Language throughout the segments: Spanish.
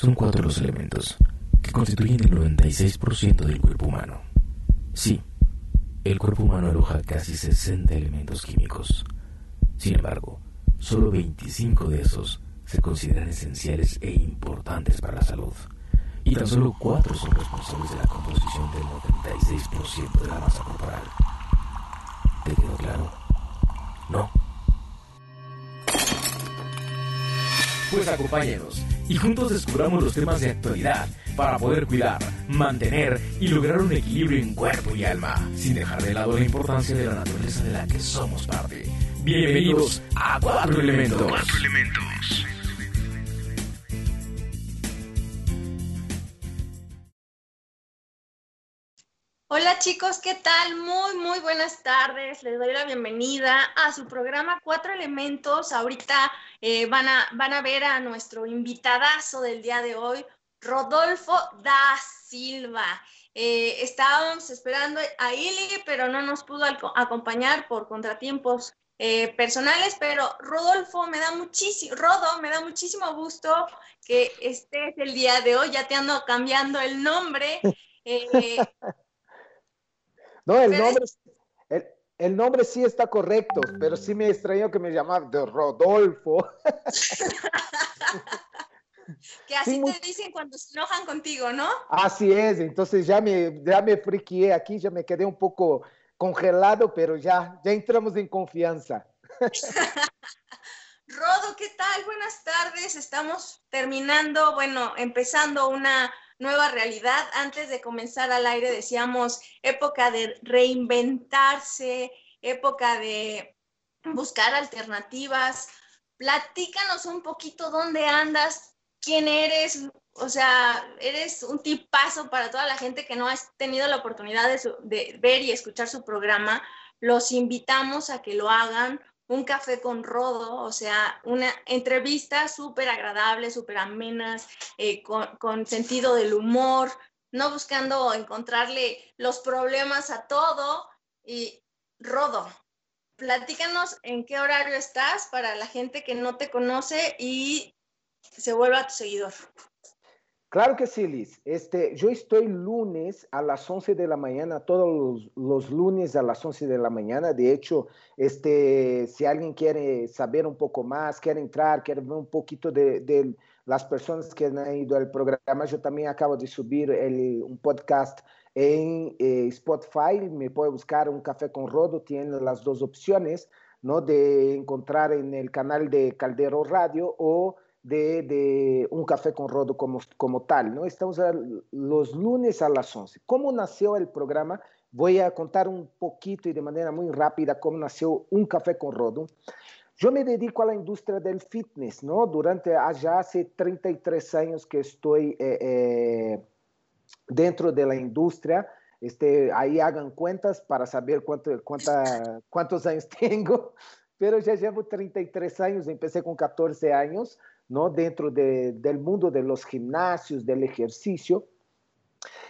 Son cuatro los elementos que constituyen el 96% del cuerpo humano. Sí, el cuerpo humano aloja casi 60 elementos químicos. Sin embargo, solo 25 de esos se consideran esenciales e importantes para la salud. Y tan solo cuatro son responsables de la composición del 96% de la masa corporal. ¿Te quedó claro? ¿No? Pues acompáñenos y juntos descubramos los temas de actualidad para poder cuidar, mantener y lograr un equilibrio en cuerpo y alma, sin dejar de lado la importancia de la naturaleza de la que somos parte. Bienvenidos a Cuatro Elementos. Cuatro Elementos. Hola chicos, ¿qué tal? Muy, muy buenas tardes. Les doy la bienvenida a su programa Cuatro Elementos. Ahorita eh, van, a, van a ver a nuestro invitadazo del día de hoy, Rodolfo da Silva. Eh, estábamos esperando a Ili, pero no nos pudo acompañar por contratiempos eh, personales, pero Rodolfo me da muchísimo, Rodo, me da muchísimo gusto que estés el día de hoy, ya te ando cambiando el nombre. No, el nombre, el, nombre sí está correcto, pero sí me extrañó que me llamara de Rodolfo. que así te dicen cuando se enojan contigo, ¿no? Así es, entonces ya me, ya me friqué aquí, ya me quedé un poco congelado, pero ya, ya entramos en confianza. Rodo, ¿qué tal? Buenas tardes. Estamos terminando, bueno, empezando una nueva realidad. Antes de comenzar al aire decíamos época de reinventarse, época de buscar alternativas. Platícanos un poquito dónde andas, quién eres, o sea, eres un tipazo para toda la gente que no ha tenido la oportunidad de, de ver y escuchar su programa. Los invitamos a que lo hagan un café con rodo, o sea, una entrevista súper agradable, súper amenas, eh, con, sentido del humor, no buscando encontrarle los problemas a todo. Y Rodo, platícanos en qué horario estás para la gente que no te conoce y se vuelva tu seguidor. Claro que sí, Liz. Este, yo estoy lunes a las 11 de la mañana, todos los, lunes a las 11 de la mañana. De hecho, este, si alguien quiere saber un poco más, quiere entrar, quiere ver un poquito de, las personas que han ido al programa, yo también acabo de subir un podcast en eh, Spotify. Me puede buscar un café con Rodo, tiene las dos opciones, ¿no? De encontrar en el canal de Caldero Radio o de, un café con rodo como, como tal, ¿no? Estamos los lunes a las 11. ¿Cómo nació el programa? Voy a contar un poquito y de manera muy rápida cómo nació un café con rodo. Yo me dedico a la industria del fitness, ¿no? Durante allá hace 33 años que estoy eh, eh, dentro de la industria. Este, ahí hagan cuentas para saber cuánto, cuánta, cuántos años tengo, pero ya llevo 33 años, empecé con 14 años, ¿no? dentro del mundo de los gimnasios, del ejercicio.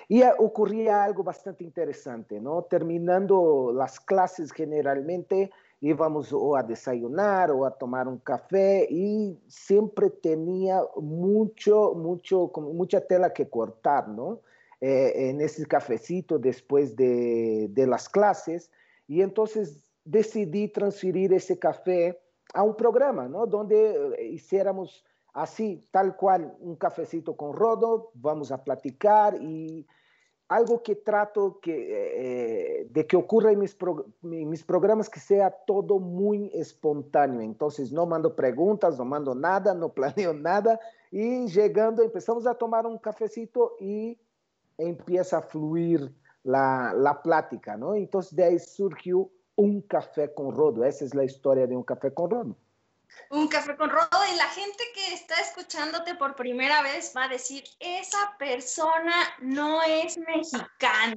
Y ocurría algo bastante interesante, ¿no? Terminando las clases generalmente íbamos o a desayunar o a tomar un café y siempre tenía mucho, mucho, mucha tela que cortar, ¿no? Eh, en ese cafecito después de, de las clases. Y entonces decidí transferir ese café a un programa, ¿no? Donde eh, hiciéramos así, tal cual, un cafecito con Rodo, vamos a platicar y algo que trato que, eh, de que ocurra en mis, mis, programas que sea todo muy espontáneo. Entonces, no mando preguntas, no mando nada, no planeo nada. Y llegando, empezamos a tomar un cafecito y empieza a fluir la, la plática, ¿no? Entonces, de ahí surgió un café con Rodo. Esa es la historia de un café con Rodo. Un café con rodo y la gente que está escuchándote por primera vez va a decir, esa persona no es mexicana.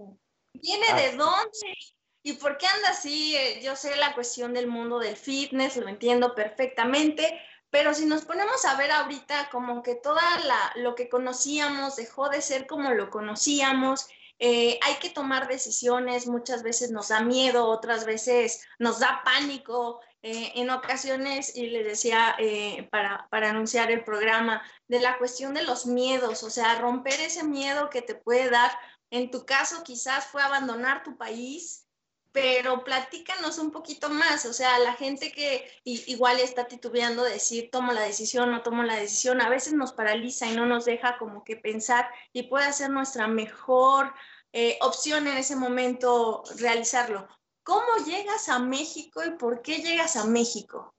¿Viene de dónde? ¿Y por qué anda así? Eh, yo sé la cuestión del mundo del fitness, lo entiendo perfectamente, pero si nos ponemos a ver ahorita como que toda la, lo que conocíamos dejó de ser como lo conocíamos, eh, hay que tomar decisiones, muchas veces nos da miedo, otras veces nos da pánico, eh, en ocasiones, y les decía eh, para, anunciar el programa, de la cuestión de los miedos, o sea, romper ese miedo que te puede dar, en tu caso quizás fue abandonar tu país, pero platícanos un poquito más, o sea, la gente que igual está titubeando de decir, tomo la decisión, no tomo la decisión, a veces nos paraliza y no nos deja como que pensar y puede ser nuestra mejor eh, opción en ese momento realizarlo. ¿Cómo llegas a México y por qué llegas a México?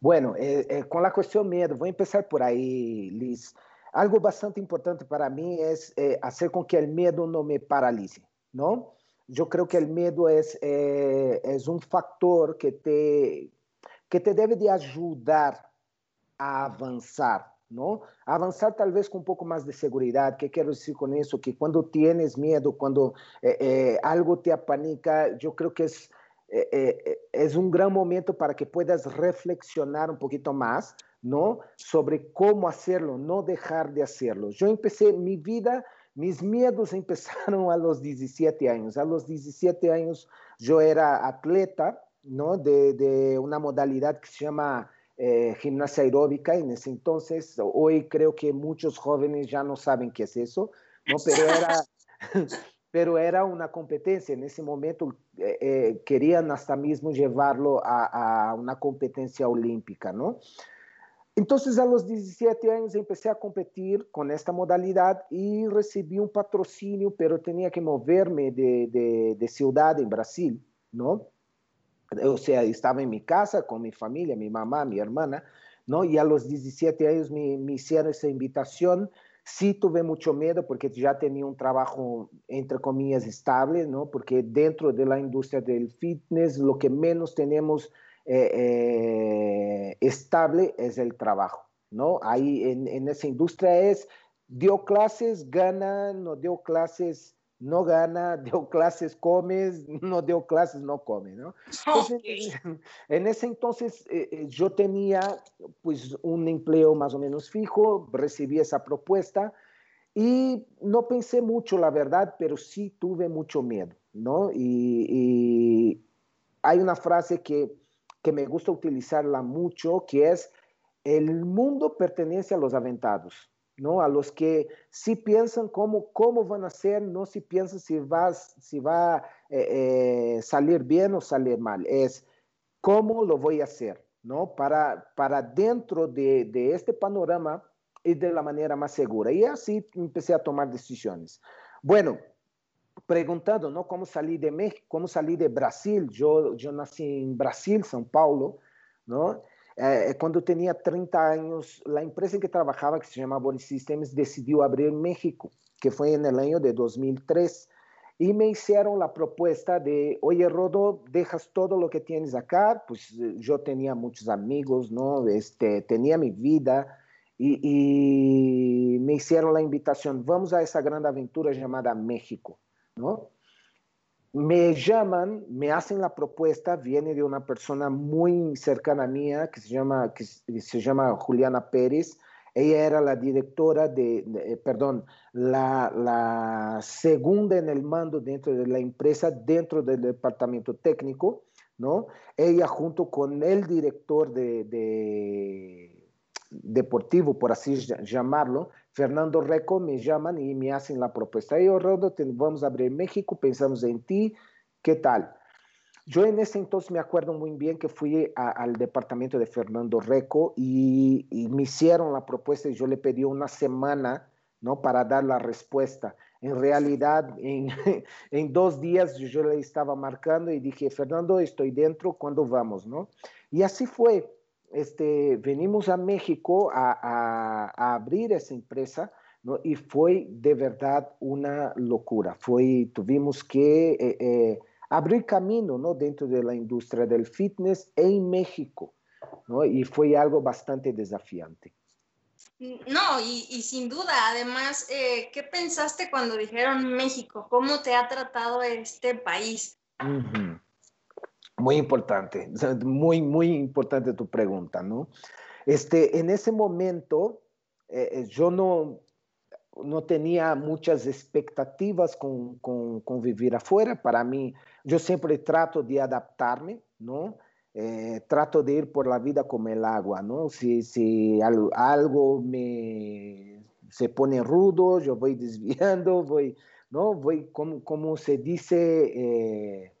Bueno, eh, eh, con la cuestión miedo, voy a empezar por ahí, Liz. Algo bastante importante para mí es eh, hacer con que el miedo no me paralice, ¿no? Yo creo que el miedo es, es un factor que te, que te debe de ayudar a avanzar, ¿no? Avanzar tal vez con un poco más de seguridad. ¿Qué quiero decir con eso? Que cuando tienes miedo, cuando eh, eh, algo te apanica, yo creo que es, eh, es un gran momento para que puedas reflexionar un poquito más, ¿no? Sobre cómo hacerlo, no dejar de hacerlo. Yo empecé mi vida, mis miedos empezaron a los 17 años. A los 17 años yo era atleta, ¿no? De, de una modalidad que se llama eh, gimnasia aeróbica en ese entonces. Hoy creo que muchos jóvenes ya no saben qué es eso, ¿no? pero, era, una competencia. En ese momento eh, eh, querían hasta mismo llevarlo a, una competencia olímpica. ¿no? Entonces a los 17 años empecé a competir con esta modalidad y recibí un patrocinio, pero tenía que moverme de, de, de ciudad en Brasil, ¿no? O sea, estaba en mi casa con mi familia, mi mamá, mi hermana, ¿no? Y a los 17 años me, me hicieron esa invitación. Sí tuve mucho miedo porque ya tenía un trabajo, entre comillas, estable, ¿no? Porque dentro de la industria del fitness, lo que menos tenemos eh, eh, estable es el trabajo, ¿no? Ahí en, en esa industria es, dio clases, gana, no dio clases, no gana, dio clases, comes, no dio clases, no come, ¿no? Entonces, en ese entonces eh, eh, yo tenía pues un empleo más o menos fijo, recibí esa propuesta y no pensé mucho, la verdad, pero sí tuve mucho miedo, ¿no? Y, y hay una frase que, que me gusta utilizarla mucho, que es, el mundo pertenece a los aventados. ¿No? A los que sí piensan cómo, van a ser, no si piensan si va, si va a eh, eh, salir bien o salir mal, es cómo lo voy a hacer, ¿no? Para, para dentro de, de este panorama y de la manera más segura. Y así empecé a tomar decisiones. Bueno, preguntando, ¿no? ¿Cómo salí de México? ¿Cómo salí de Brasil? Yo, yo nací en Brasil, São Paulo, ¿no? Eh, cuando tenía 30 años, la empresa en que trabajaba, que se llama Body Systems, decidió abrir en México, que fue en el año de 2003. Y me hicieron la propuesta de, oye, Rodo, dejas todo lo que tienes acá. Pues eh, yo tenía muchos amigos, ¿no? Este, tenía mi vida. Y, y me hicieron la invitación, vamos a esa gran aventura llamada México, ¿no? Me llaman, me hacen la propuesta, viene de una persona muy cercana a mía que se llama, que se llama Juliana Pérez. Ella era la directora de, de eh, perdón, la, la, segunda en el mando dentro de la empresa, dentro del departamento técnico, ¿no? Ella junto con el director de, de deportivo, por así llamarlo, Fernando Reco, me llaman y me hacen la propuesta. Yo, Rodo, vamos a abrir México, pensamos en ti, ¿qué tal? Yo en ese entonces me acuerdo muy bien que fui al departamento de Fernando Reco y, y, me hicieron la propuesta y yo le pedí una semana ¿no? para dar la respuesta. En realidad, en, en dos días yo le estaba marcando y dije, Fernando, estoy dentro, ¿cuándo vamos? ¿no? Y así fue este, venimos a México a, a, a abrir esa empresa, ¿no? Y fue de verdad una locura. Fue, tuvimos que eh, eh, abrir camino, ¿no? Dentro de la industria del fitness en México, ¿no? Y fue algo bastante desafiante. No, y, y sin duda, además, eh, ¿qué pensaste cuando dijeron México? ¿Cómo te ha tratado este país? Uh -huh. Muy importante, muy, muy importante tu pregunta, ¿no? Este, en ese momento, eh, eh, yo no, no tenía muchas expectativas con, con, vivir afuera. Para mí, yo siempre trato de adaptarme, ¿no? eh, trato de ir por la vida como el agua, ¿no? Si, si algo me se pone rudo, yo voy desviando, voy, ¿no? Voy, como, como se dice,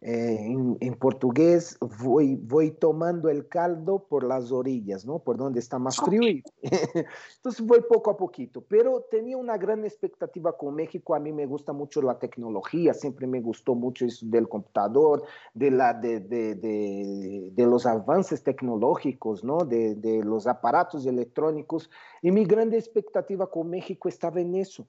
eh, en, portugués voy, voy tomando el caldo por las orillas, ¿no? Por donde está más frío. Y, entonces voy poco a poquito, pero tenía una gran expectativa con México. A mí me gusta mucho la tecnología, siempre me gustó mucho eso del computador, de, la, de, de, de, de los avances tecnológicos, ¿no? De, los aparatos electrónicos. Y mi gran expectativa con México estaba en eso,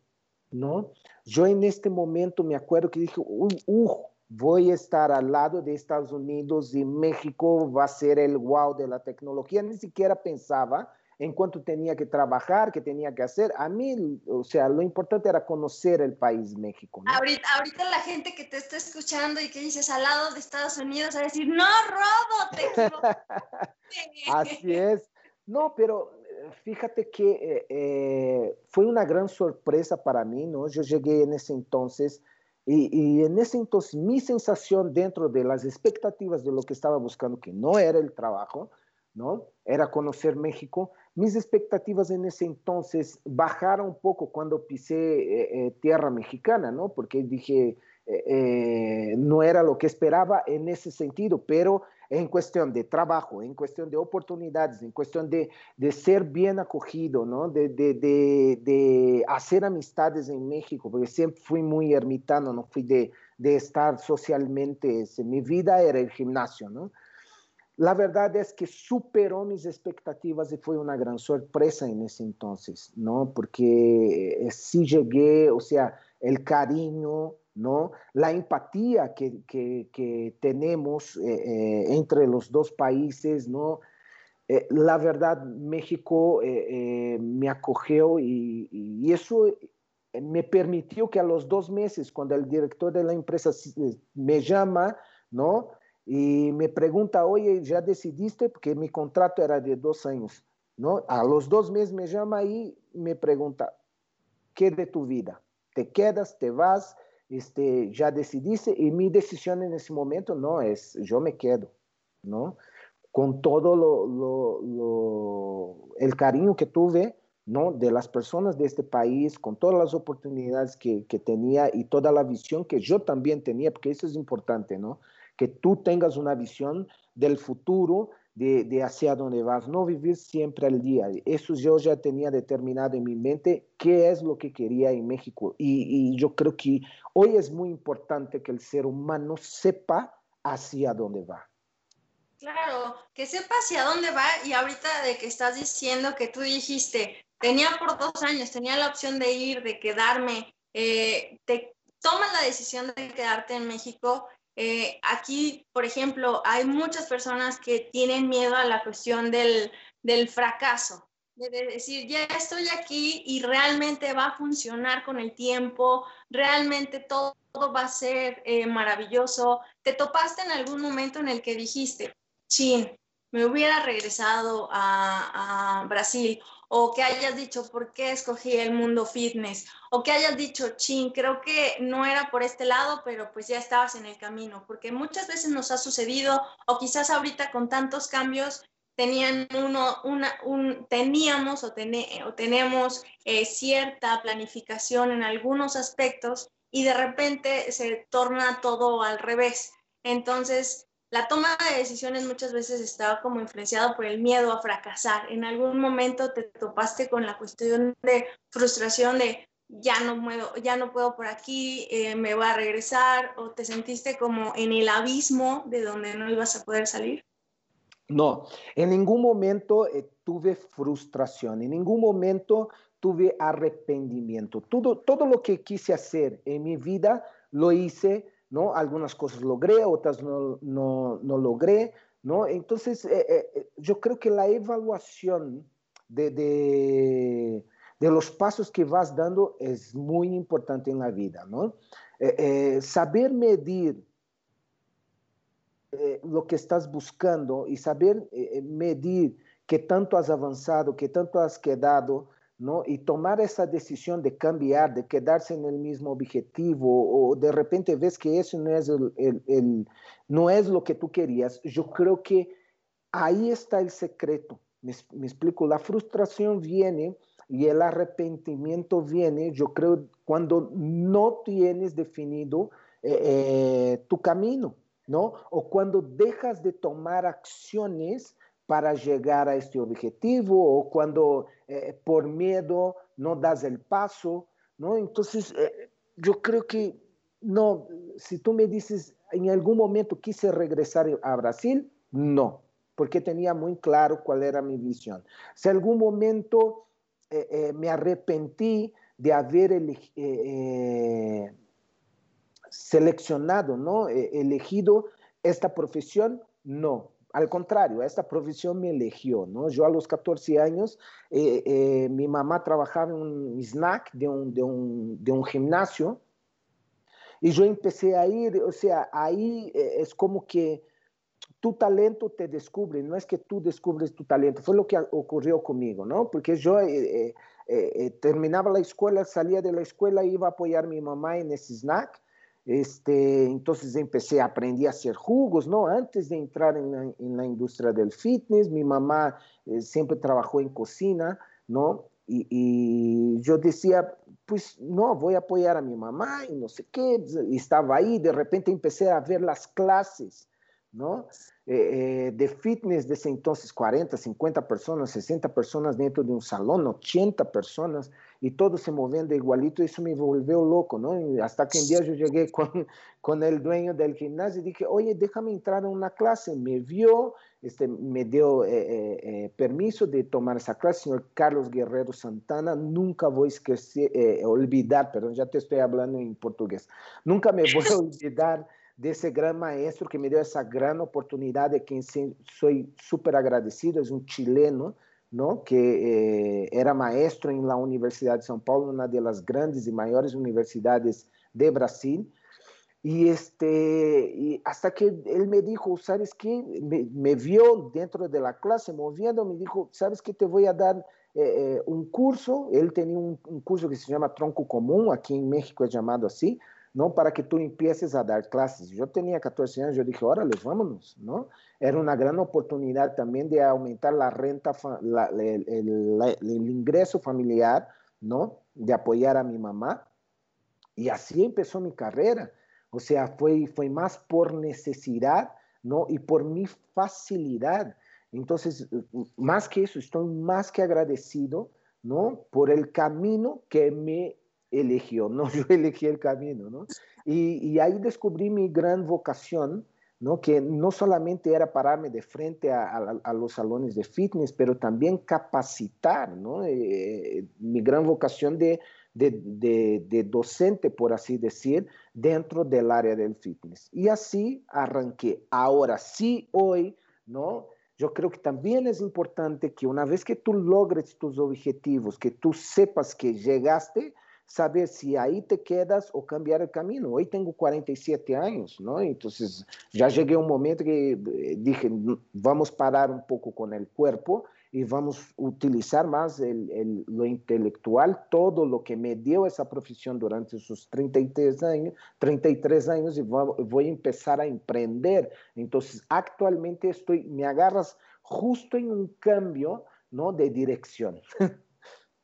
¿no? Yo en este momento me acuerdo que dije, uh, uh voy a estar al lado de Estados Unidos y México va a ser el wow de la tecnología. Ni siquiera pensaba en cuánto tenía que trabajar, qué tenía que hacer. A mí, o sea, lo importante era conocer el país México. Ahorita, ahorita la gente que te está escuchando y que dices al lado de Estados Unidos va a decir, no, Robo, te Así es. No, pero eh, fíjate que eh, eh, fue una gran sorpresa para mí, ¿no? Yo llegué en ese entonces y, en ese entonces mi sensación dentro de las expectativas de lo que estaba buscando, que no era el trabajo, ¿no? Era conocer México. Mis expectativas en ese entonces bajaron un poco cuando pisé eh, eh, tierra mexicana, ¿no? Porque dije, eh, no era lo que esperaba en ese sentido, pero en cuestión de trabajo, en cuestión de oportunidades, en cuestión de, de ser bien acogido, ¿no? De, de, de, hacer amistades en México, porque siempre fui muy ermitano, no fui de, estar socialmente, mi vida era el gimnasio, ¿no? La verdad es que superó mis expectativas y fue una gran sorpresa en ese entonces, ¿no? Porque eh, sí llegué, o sea, el cariño, ¿no? La empatía que, que, tenemos eh, eh, entre los dos países, ¿no? Eh, la verdad, México me acogió y, y, eso me permitió que a los dos meses, cuando el director de la empresa me llama, ¿no? Y me pregunta, oye, ¿ya decidiste? Porque mi contrato era de dos años, ¿no? A los dos meses me llama y me pregunta, ¿qué de tu vida? ¿Te quedas? ¿Te vas? Este, ya decidiste y mi decisión en ese momento no es, yo me quedo, ¿no? Con todo lo, lo, el cariño que tuve, ¿no? De las personas de este país, con todas las oportunidades que, que tenía y toda la visión que yo también tenía, porque eso es importante, ¿no? Que tú tengas una visión del futuro de, hacia dónde vas, no vivir siempre al día. Eso yo ya tenía determinado en mi mente qué es lo que quería en México. Y, yo creo que hoy es muy importante que el ser humano sepa hacia dónde va. Claro, que sepa hacia dónde va y ahorita de que estás diciendo que tú dijiste, tenía por dos años, tenía la opción de ir, de quedarme, eh, te tomas la decisión de quedarte en México eh, aquí, por ejemplo, hay muchas personas que tienen miedo a la cuestión del, fracaso, de decir, ya estoy aquí y realmente va a funcionar con el tiempo, realmente todo, va a ser eh, maravilloso. ¿Te topaste en algún momento en el que dijiste, chin, me hubiera regresado a, a Brasil o que hayas dicho por qué escogí el mundo fitness, o que hayas dicho, chin, creo que no era por este lado, pero pues ya estabas en el camino, porque muchas veces nos ha sucedido, o quizás ahorita con tantos cambios, tenían uno, una, un, teníamos o, o tenemos eh, cierta planificación en algunos aspectos y de repente se torna todo al revés. Entonces, la toma de decisiones muchas veces estaba como influenciado por el miedo a fracasar. En algún momento te topaste con la cuestión de frustración de ya no puedo, ya no puedo por aquí, eh, me voy a regresar, o te sentiste como en el abismo de donde no ibas a poder salir. No, en ningún momento eh, tuve frustración, en ningún momento tuve arrepentimiento. Todo, todo lo que quise hacer en mi vida lo hice ¿no? Algunas cosas logré, otras no, no, no logré, ¿no? Entonces, eh, eh, eh, yo creo que la evaluación de, de, los pasos que vas dando es muy importante en la vida, ¿no? saber medir lo que estás buscando y saber medir qué tanto has avanzado, qué tanto has quedado, ¿no? Y tomar esa decisión de cambiar, de quedarse en el mismo objetivo, o de repente ves que eso no es, el, no es lo que tú querías, yo creo que ahí está el secreto. Me, explico, la frustración viene y el arrepentimiento viene, yo creo, cuando no tienes definido eh, eh, tu camino, ¿no? O cuando dejas de tomar acciones para llegar a este objetivo o cuando eh, por miedo no das el paso, ¿no? Entonces, yo creo que, no, si tú me dices, en algún momento quise regresar a Brasil, no, porque tenía muy claro cuál era mi visión. Si algún momento me arrepentí de haber seleccionado, ¿no? elegido esta profesión, no. Al contrario, esta profesión me eligió, ¿no? Yo a los 14 años, eh, eh, mi mamá trabajaba en un snack de un, de, un, de un, gimnasio y yo empecé a ir, o sea, ahí eh, es como que tu talento te descubre, no es que tú descubres tu talento, fue lo que ocurrió conmigo, ¿no? Porque yo terminaba la escuela, salía de la escuela, iba a apoyar a mi mamá en ese snack este, entonces empecé a aprender a hacer jugos, ¿no? Antes de entrar en la, industria del fitness, mi mamá eh, siempre trabajó en cocina, ¿no? Y, yo decía, pues no, voy a apoyar a mi mamá y no sé qué. Y estaba ahí, de repente empecé a ver las clases, ¿no? Eh, eh, de fitness de ese entonces, 40, 50 personas, 60 personas dentro de un salón, 80 personas y todos se moviendo igualito, eso me volvió loco, ¿no? hasta que un día yo llegué con, con el dueño del gimnasio y dije, oye, déjame entrar en una clase. Me vio, este, me dio eh, eh, eh, permiso de tomar esa clase, señor Carlos Guerrero Santana, nunca voy a esquecer, olvidar, perdón, ya te estoy hablando en portugués, nunca me voy a olvidar de ese gran maestro que me dio esa gran oportunidad, de quien soy súper agradecido, es un chileno, ¿no? que eh, era maestro en la Universidad de São Paulo, una de las grandes y mayores universidades de Brasil. Y, este, y que él me dijo, ¿sabes qué? Me, me, dentro de la clase moviendo, me dijo, ¿sabes qué? Te voy a dar eh, eh curso. Tenía un, un, curso que se llama Tronco Común, aquí en México es llamado así, ¿no? Para que tú empieces a dar clases. Yo tenía 14 años, yo dije, órale, vámonos, ¿no? Era una gran oportunidad también de aumentar la renta, la, el, el, el, ingreso familiar, ¿no? De apoyar a mi mamá. Y así empezó mi carrera. O sea, fue, fue más por necesidad, ¿no? Y por mi facilidad. Entonces, más que eso, estoy más que agradecido, ¿no? Por el camino que me eligió, no yo elegí el camino, ¿no? Y, y, ahí descubrí mi gran vocación, ¿no? Que no solamente era pararme de frente a, los salones de fitness, pero también capacitar, ¿no? Eh, mi gran vocación de, docente, por así decir, dentro del área del fitness. Y así arranqué. Ahora sí, hoy, ¿no? Yo creo que también es importante que una vez que tú logres tus objetivos, que tú sepas que llegaste, saber si ahí te quedas o cambiar el camino. Hoy tengo 47 años, ¿no? Entonces ya llegué a un momento que eh, dije, vamos a parar un poco con el cuerpo y vamos a utilizar más el, lo intelectual, todo lo que me dio esa profesión durante esos 33 años, 33 años y voy a empezar a emprender. Entonces actualmente estoy, me agarras justo en un cambio, ¿no? De dirección.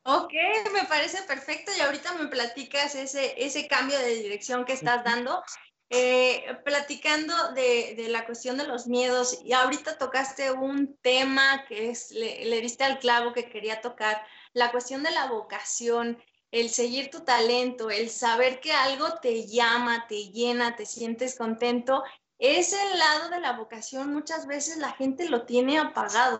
Ok, me parece perfecto y ahorita me platicas ese, ese cambio de dirección que estás dando. Eh, platicando de, de, la cuestión de los miedos y ahorita tocaste un tema que es, le, le diste al clavo que quería tocar, la cuestión de la vocación, el seguir tu talento, el saber que algo te llama, te llena, te sientes contento, ese lado de la vocación muchas veces la gente lo tiene apagado.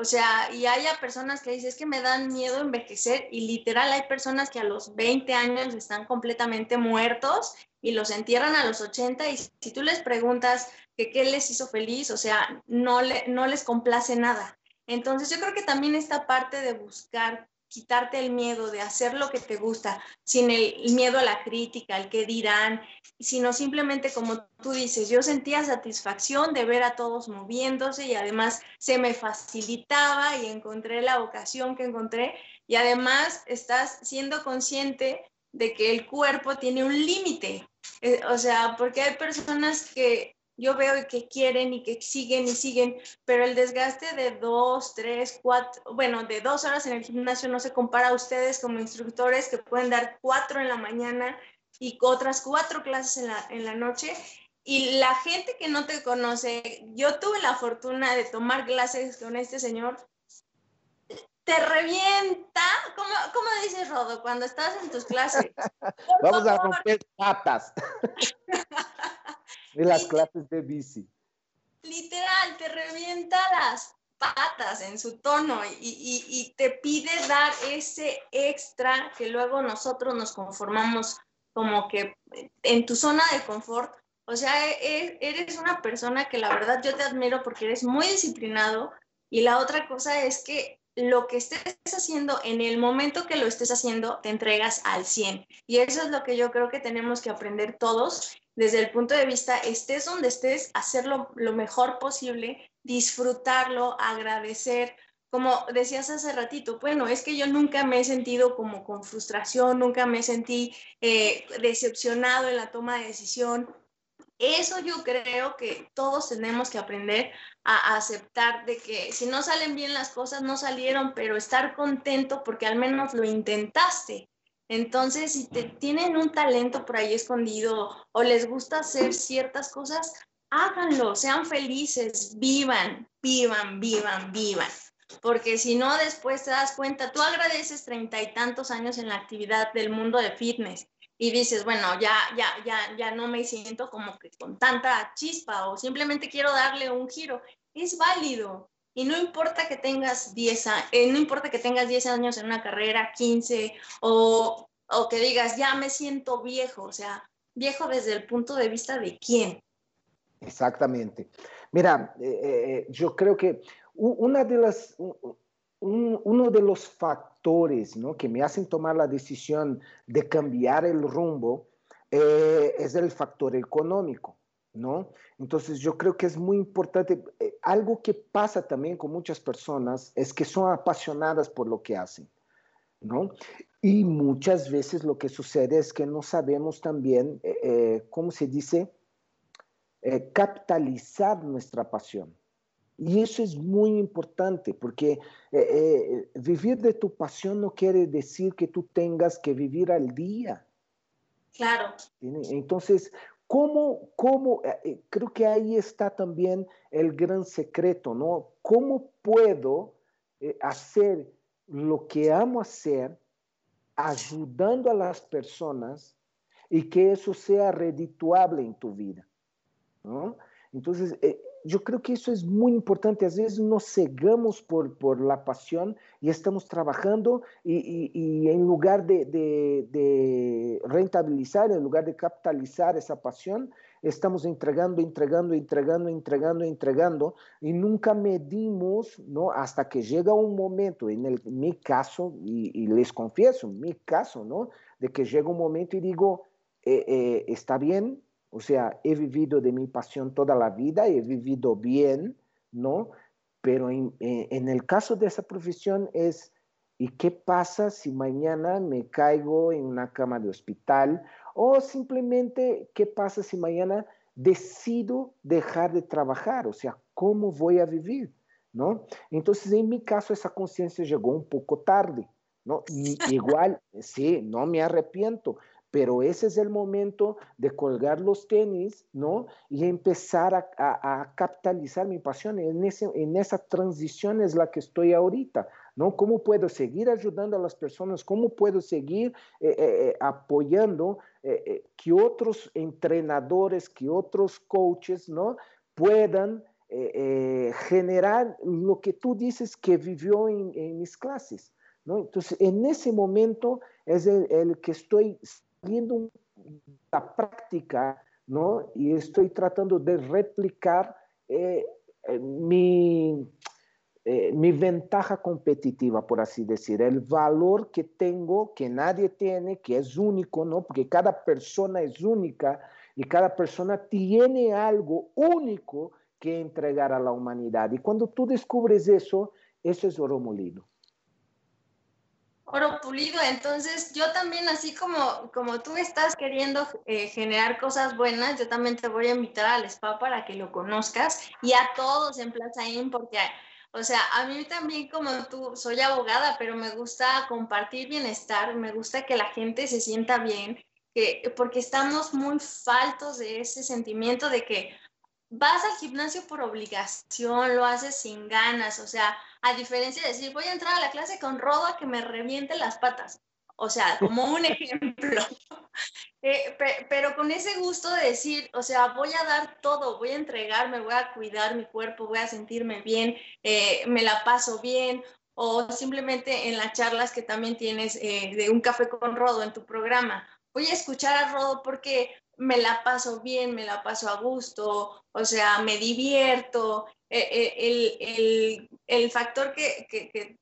O sea, y haya personas que dicen, es que me dan miedo envejecer y literal hay personas que a los 20 años están completamente muertos y los entierran a los 80 y si tú les preguntas que qué les hizo feliz, o sea, no, le, no les complace nada. Entonces yo creo que también esta parte de buscar quitarte el miedo de hacer lo que te gusta, sin el miedo a la crítica, al que dirán, sino simplemente como tú dices, yo sentía satisfacción de ver a todos moviéndose y además se me facilitaba y encontré la vocación que encontré. y además estás siendo consciente de que el cuerpo tiene un límite. Eh, o sea, porque hay personas que yo veo que quieren y que siguen y siguen, pero el desgaste de dos, tres, cuatro, bueno, de dos horas en el gimnasio no se compara a ustedes como instructores que pueden dar cuatro en la mañana y otras cuatro clases en la, en la noche. Y la gente que no te conoce, yo tuve la fortuna de tomar clases con este señor te revienta. ¿Cómo, cómo dices, Rodo, cuando estás en tus clases? Vamos a romper patas. en las clases de bici. Literal, te revienta las patas en su tono y, y, y, te pide dar ese extra que luego nosotros nos conformamos como que en tu zona de confort. O sea, e, e, eres una persona que la verdad yo te admiro porque eres muy disciplinado y la otra cosa es que lo que estés haciendo, en el momento que lo estés haciendo, te entregas al 100. Y eso es lo que yo creo que tenemos que aprender todos desde el punto de vista, estés donde estés, hacerlo lo mejor posible, disfrutarlo, agradecer. Como decías hace ratito, bueno, es que yo nunca me he sentido como con frustración, nunca me sentí eh, decepcionado en la toma de decisión, eso yo creo que todos tenemos que aprender a aceptar de que si no salen bien las cosas, no salieron, pero estar contento porque al menos lo intentaste. Entonces, si te, tienen un talento por ahí escondido o les gusta hacer ciertas cosas, háganlo, sean felices, vivan, vivan, vivan, vivan. Porque si no, después te das cuenta, tú agradeces treinta y tantos años en la actividad del mundo de fitness y dices, bueno, ya, ya, ya, ya no me siento como que con tanta chispa o simplemente quiero darle un giro, es válido. Y no importa que tengas 10 eh, no importa que tengas 10 años en una carrera, 15, o, o que digas, ya me siento viejo, o sea, viejo desde el punto de vista de quién. Exactamente. Mira, eh, eh, yo creo que una de las, uno de los factores ¿no? que me hacen tomar la decisión de cambiar el rumbo es el factor económico. ¿No? Entonces yo creo que es muy importante. Eh, algo que pasa también con muchas personas es que son apasionadas por lo que hacen. ¿no? Y muchas veces lo que sucede es que no sabemos también, eh, ¿cómo se dice? capitalizar nuestra pasión. Y eso es muy importante porque eh, eh, vivir de tu pasión no quiere decir que tú tengas que vivir al día. Claro. Entonces, ¿cómo, cómo, eh, creo que ahí está también el gran secreto, ¿no? ¿Cómo puedo hacer lo que amo hacer ayudando a las personas y que eso sea redituable en tu vida? ¿no? Entonces, yo creo que eso es muy importante. A veces nos cegamos por, por la pasión y estamos trabajando y, y, en lugar de, de, rentabilizar, en lugar de capitalizar esa pasión, estamos entregando, entregando, entregando, entregando, entregando y nunca medimos, ¿no? Hasta que llega un momento, en, el, mi caso, y, les confieso, en mi caso, ¿no? De que llega un momento y digo, eh, eh, está bien, o sea, he vivido de mi pasión toda la vida, he vivido bien, ¿no? Pero en, el caso de esa profesión es, ¿y qué pasa si mañana me caigo en una cama de hospital? O simplemente, ¿qué pasa si mañana decido dejar de trabajar? O sea, ¿cómo voy a vivir? ¿No? Entonces, en mi caso, esa conciencia llegó un poco tarde, ¿no? Y igual, sí, no me arrepiento, pero ese es el momento de colgar los tenis, ¿no? Y empezar a, capitalizar mi pasión. En, ese, en esa transición es la que estoy ahorita, ¿no? ¿Cómo puedo seguir ayudando a las personas? ¿Cómo puedo seguir eh, eh, eh, apoyando que otros entrenadores, que otros coaches, ¿no? Puedan generar lo que tú dices que vivió en, mis clases, ¿no? Entonces, en ese momento es el que estoy viendo la práctica, ¿no? Y estoy tratando de replicar eh, eh, mi, eh, mi ventaja competitiva, por así decir, el valor que tengo, que nadie tiene, que es único, ¿no? Porque cada persona es única y cada persona tiene algo único que entregar a la humanidad. Y cuando tú descubres eso, eso es oro molido. Oro pulido. Entonces, yo también, así como, como tú estás queriendo eh, generar cosas buenas, yo también te voy a invitar al spa para que lo conozcas y a todos en Plaza Inn, porque, o sea, a mí también como tú, soy abogada, pero me gusta compartir bienestar, me gusta que la gente se sienta bien, que, porque estamos muy faltos de ese sentimiento de que vas al gimnasio por obligación, lo haces sin ganas, o sea, a diferencia de decir, voy a entrar a la clase con rodo a que me reviente las patas, o sea, como un ejemplo, eh, pero con ese gusto de decir, o sea, voy a dar todo, voy a entregarme, voy a cuidar mi cuerpo, voy a sentirme bien, eh, me la paso bien, o simplemente en las charlas que también tienes eh, de un café con rodo en tu programa, voy a escuchar a rodo porque me la paso bien, me la paso a gusto, o sea, me divierto. Eh, eh, el, factor que,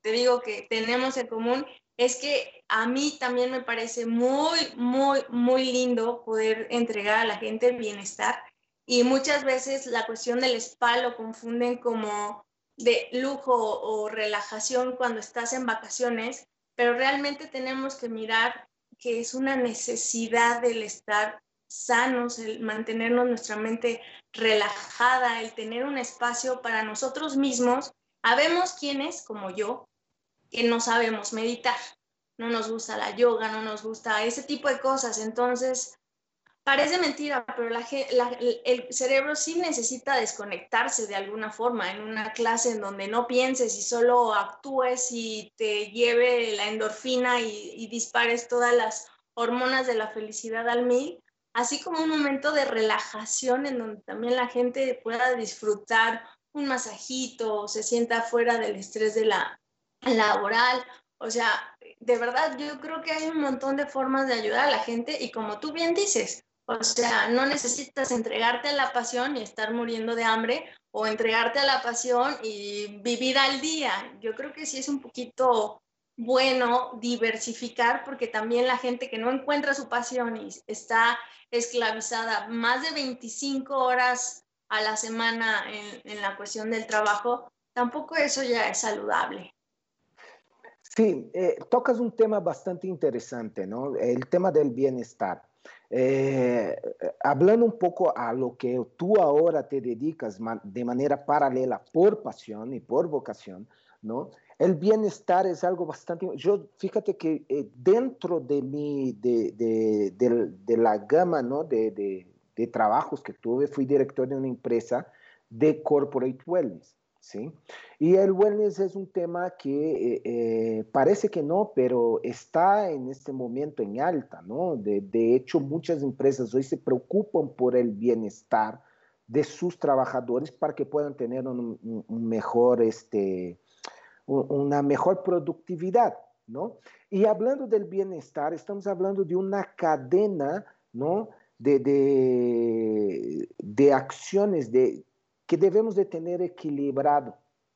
te digo que tenemos en común es que a mí también me parece muy, muy, muy lindo poder entregar a la gente el bienestar y muchas veces la cuestión del spa lo confunden como de lujo o relajación cuando estás en vacaciones, pero realmente tenemos que mirar que es una necesidad del estar sanos, el mantenernos nuestra mente relajada, el tener un espacio para nosotros mismos. Habemos quienes, como yo, que no sabemos meditar, no nos gusta la yoga, no nos gusta ese tipo de cosas. Entonces, parece mentira, pero el cerebro sí necesita desconectarse de alguna forma en una clase en donde no pienses y solo actúes y te lleve la endorfina y, y dispares todas las hormonas de la felicidad al mil así como un momento de relajación en donde también la gente pueda disfrutar un masajito, se sienta fuera del estrés de la laboral. O sea, de verdad, yo creo que hay un montón de formas de ayudar a la gente y como tú bien dices, o sea, no necesitas entregarte a la pasión y estar muriendo de hambre o entregarte a la pasión y vivir al día. Yo creo que sí es un poquito bueno diversificar porque también la gente que no encuentra su pasión y está esclavizada más de 25 horas a la semana en, la cuestión del trabajo, tampoco eso ya es saludable. Sí, eh, tocas un tema bastante interesante, ¿no? El tema del bienestar. Eh, hablando un poco a lo que tú ahora te dedicas de manera paralela por pasión y por vocación, ¿no? El bienestar es algo bastante... Yo, fíjate que eh, dentro de, mi, de, de, la gama ¿no? de, trabajos que tuve, fui director de una empresa de corporate wellness. ¿sí? Y el wellness es un tema que eh, eh, parece que no, pero está en este momento en alta. ¿no? De, hecho, muchas empresas hoy se preocupan por el bienestar de sus trabajadores para que puedan tener un, un mejor... Este, una mejor productividad, ¿no? Y hablando del bienestar, estamos hablando de una cadena, ¿no? De, de, acciones de, que debemos de tener equilibrado,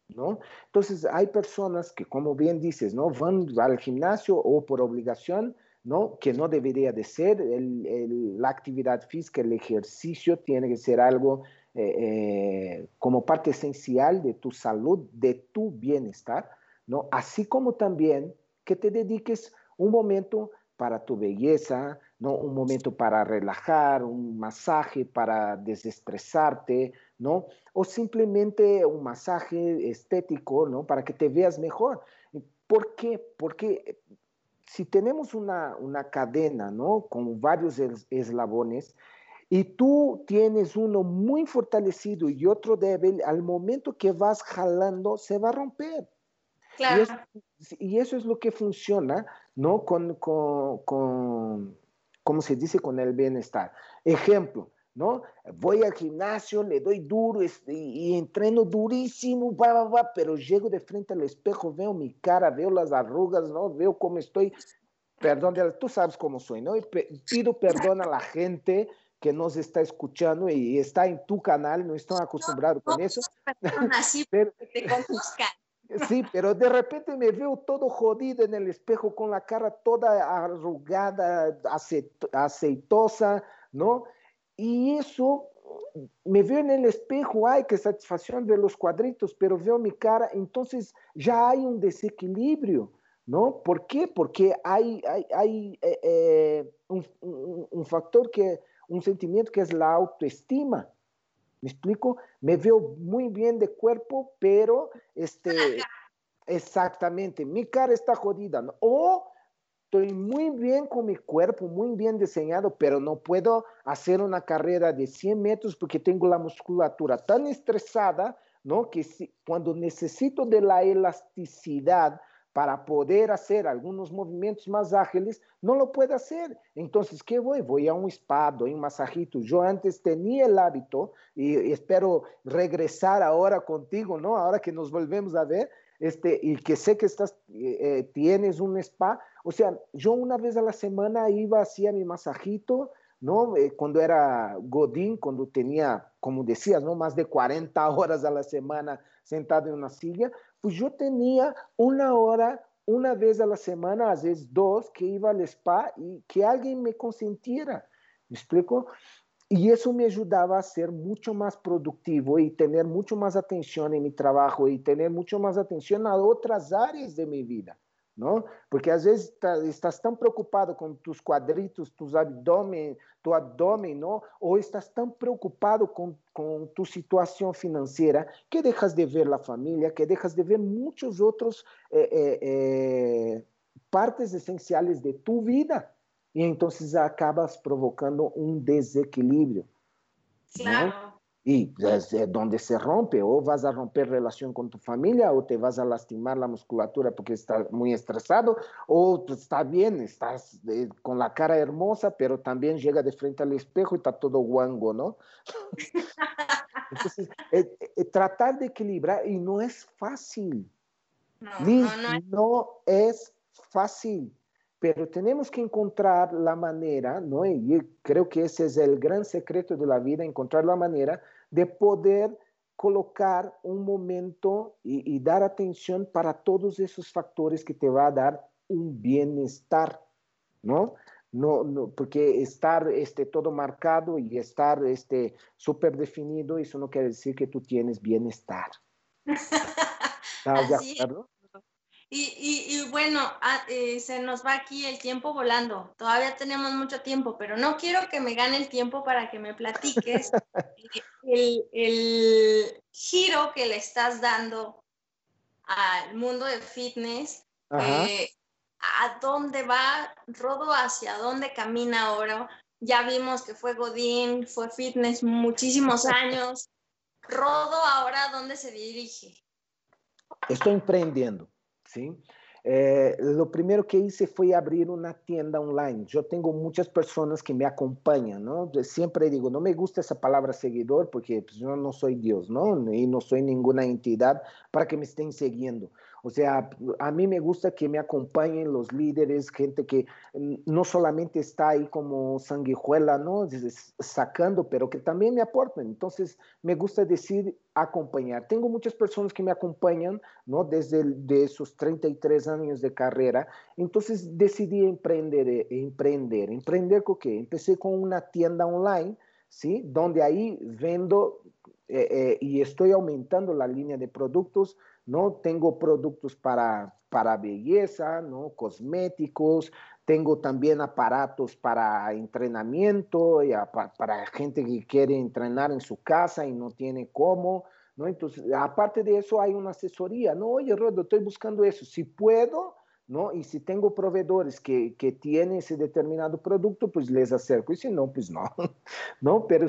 ¿no? Entonces, hay personas que, como bien dices, ¿no? Van al gimnasio o por obligación, ¿no? Que no debería de ser. la actividad física, el ejercicio tiene que ser algo eh, eh, como parte esencial de tu salud, de tu bienestar, ¿no? Así como también que te dediques un momento para tu belleza, ¿no? Un momento para relajar, un masaje para desestresarte, ¿no? O simplemente un masaje estético, ¿no? Para que te veas mejor. ¿Por qué? Porque si tenemos una, una cadena, ¿no? Con varios eslabones, y tú tienes uno muy fortalecido y otro débil, al momento que vas jalando, se va a romper. Claro. Y, eso, es lo que funciona, ¿no? Con, con, con, ¿cómo se dice? Con el bienestar. Ejemplo, ¿no? Voy al gimnasio, le doy duro este, y, entreno durísimo, va, va, pero llego de frente al espejo, veo mi cara, veo las arrugas, ¿no? Veo cómo estoy. Perdón, tú sabes cómo soy, ¿no? Y pido perdón a la gente, que nos está escuchando y está en tu canal, no están acostumbrados con eso. pero, sí, pero de repente me veo todo jodido en el espejo con la cara toda arrugada, aceitosa, ¿no? Y eso me veo en el espejo, ay, qué satisfacción ver los cuadritos, pero veo mi cara, entonces ya hay un desequilibrio, ¿no? ¿Por qué? Porque hay, hay, hay eh, eh, un, un, factor que, un sentimiento que es la autoestima. ¿Me explico? Me veo muy bien de cuerpo, pero este, exactamente, mi cara está jodida. ¿no? O estoy muy bien con mi cuerpo, muy bien diseñado, pero no puedo hacer una carrera de 100 metros porque tengo la musculatura tan estresada, ¿no? Que si, cuando necesito de la elasticidad para poder hacer algunos movimientos más ágiles, no lo puedo hacer. Entonces, ¿qué voy? Voy a un spa, doy un masajito. Yo antes tenía el hábito y espero regresar ahora contigo, ¿no? Ahora que nos volvemos a ver, este, y que sé que estás, eh, eh, tienes un spa. O sea, yo una vez a la semana iba, hacía mi masajito, ¿no? Eh, cuando era Godín, cuando tenía, como decías, ¿no? Más de 40 horas a la semana sentado en una silla, yo tenía una hora, una vez a semana, a veces dos, que iba al spa y que alguien me consintiera. ¿Me explico? Y eso me ayudaba a ser mucho más productivo y tener mucho más atención en mi trabajo y tener mucho más atención a otras áreas de mi vida, ¿no? Porque a veces estás tan preocupado con tus cuadritos, tus abdomen, tu abdomen, ¿no? O estás tan preocupado con, con tu situación financiera que dejas de ver la familia, que dejas de ver muchos otros eh, eh, eh, partes esenciales de tu vida y entonces acabas provocando un desequilibrio. Claro. Y es donde se rompe, o vas a romper relación con tu familia, o te vas a lastimar la musculatura porque estás muy estresado, o está bien, estás eh, con la cara hermosa, pero también llega de frente al espejo y está todo guango, ¿no? Entonces, eh, eh, tratar de equilibrar, y no es fácil. No, no, no, no es fácil pero tenemos que encontrar la manera, ¿no? Y creo que ese es el gran secreto de la vida, encontrar la manera de poder colocar un momento y, dar atención para todos esos factores que te va a dar un bienestar, ¿no? No, no, porque estar este, todo marcado y estar este, súper definido, eso no quiere decir que tú tienes bienestar. ¿Estás de acuerdo? Y, bueno, ah, eh, se nos va aquí el tiempo volando. Todavía tenemos mucho tiempo, pero no quiero que me gane el tiempo para que me platiques el, giro que le estás dando al mundo de fitness. Eh, ¿A dónde va Rodo? ¿Hacia dónde camina ahora? Ya vimos que fue Godín, fue fitness muchísimos años. Rodo, ahora, ¿dónde se dirige? Estoy emprendiendo. ¿Sí? Eh, lo primero que hice fue abrir una tienda online. Yo tengo muchas personas que me acompañan, ¿no? Siempre digo, no me gusta esa palabra seguidor porque pues, yo no soy Dios, ¿no? Y no soy ninguna entidad para que me estén siguiendo. O sea, a mí me gusta que me acompañen los líderes, gente que no solamente está ahí como sanguijuela, ¿no? Sacando, pero que también me aporten. Entonces, me gusta decir acompañar. Tengo muchas personas que me acompañan, ¿no? Desde de esos 33 años de carrera. Entonces, decidí emprender, eh, emprender. ¿Emprender con qué? Empecé con una tienda online, ¿sí? Donde ahí vendo eh, eh, y estoy aumentando la línea de productos ¿no? Tengo productos para, para belleza, ¿no? Cosméticos, tengo también aparatos para entrenamiento, y para gente que quiere entrenar en su casa y no tiene cómo, ¿no? Entonces, aparte de eso, hay una asesoría, ¿no? Oye, Rodo, estoy buscando eso. Si puedo, ¿no? Y si tengo proveedores que, que tienen ese determinado producto, pues les acerco. Y si no, pues no, ¿no? Pero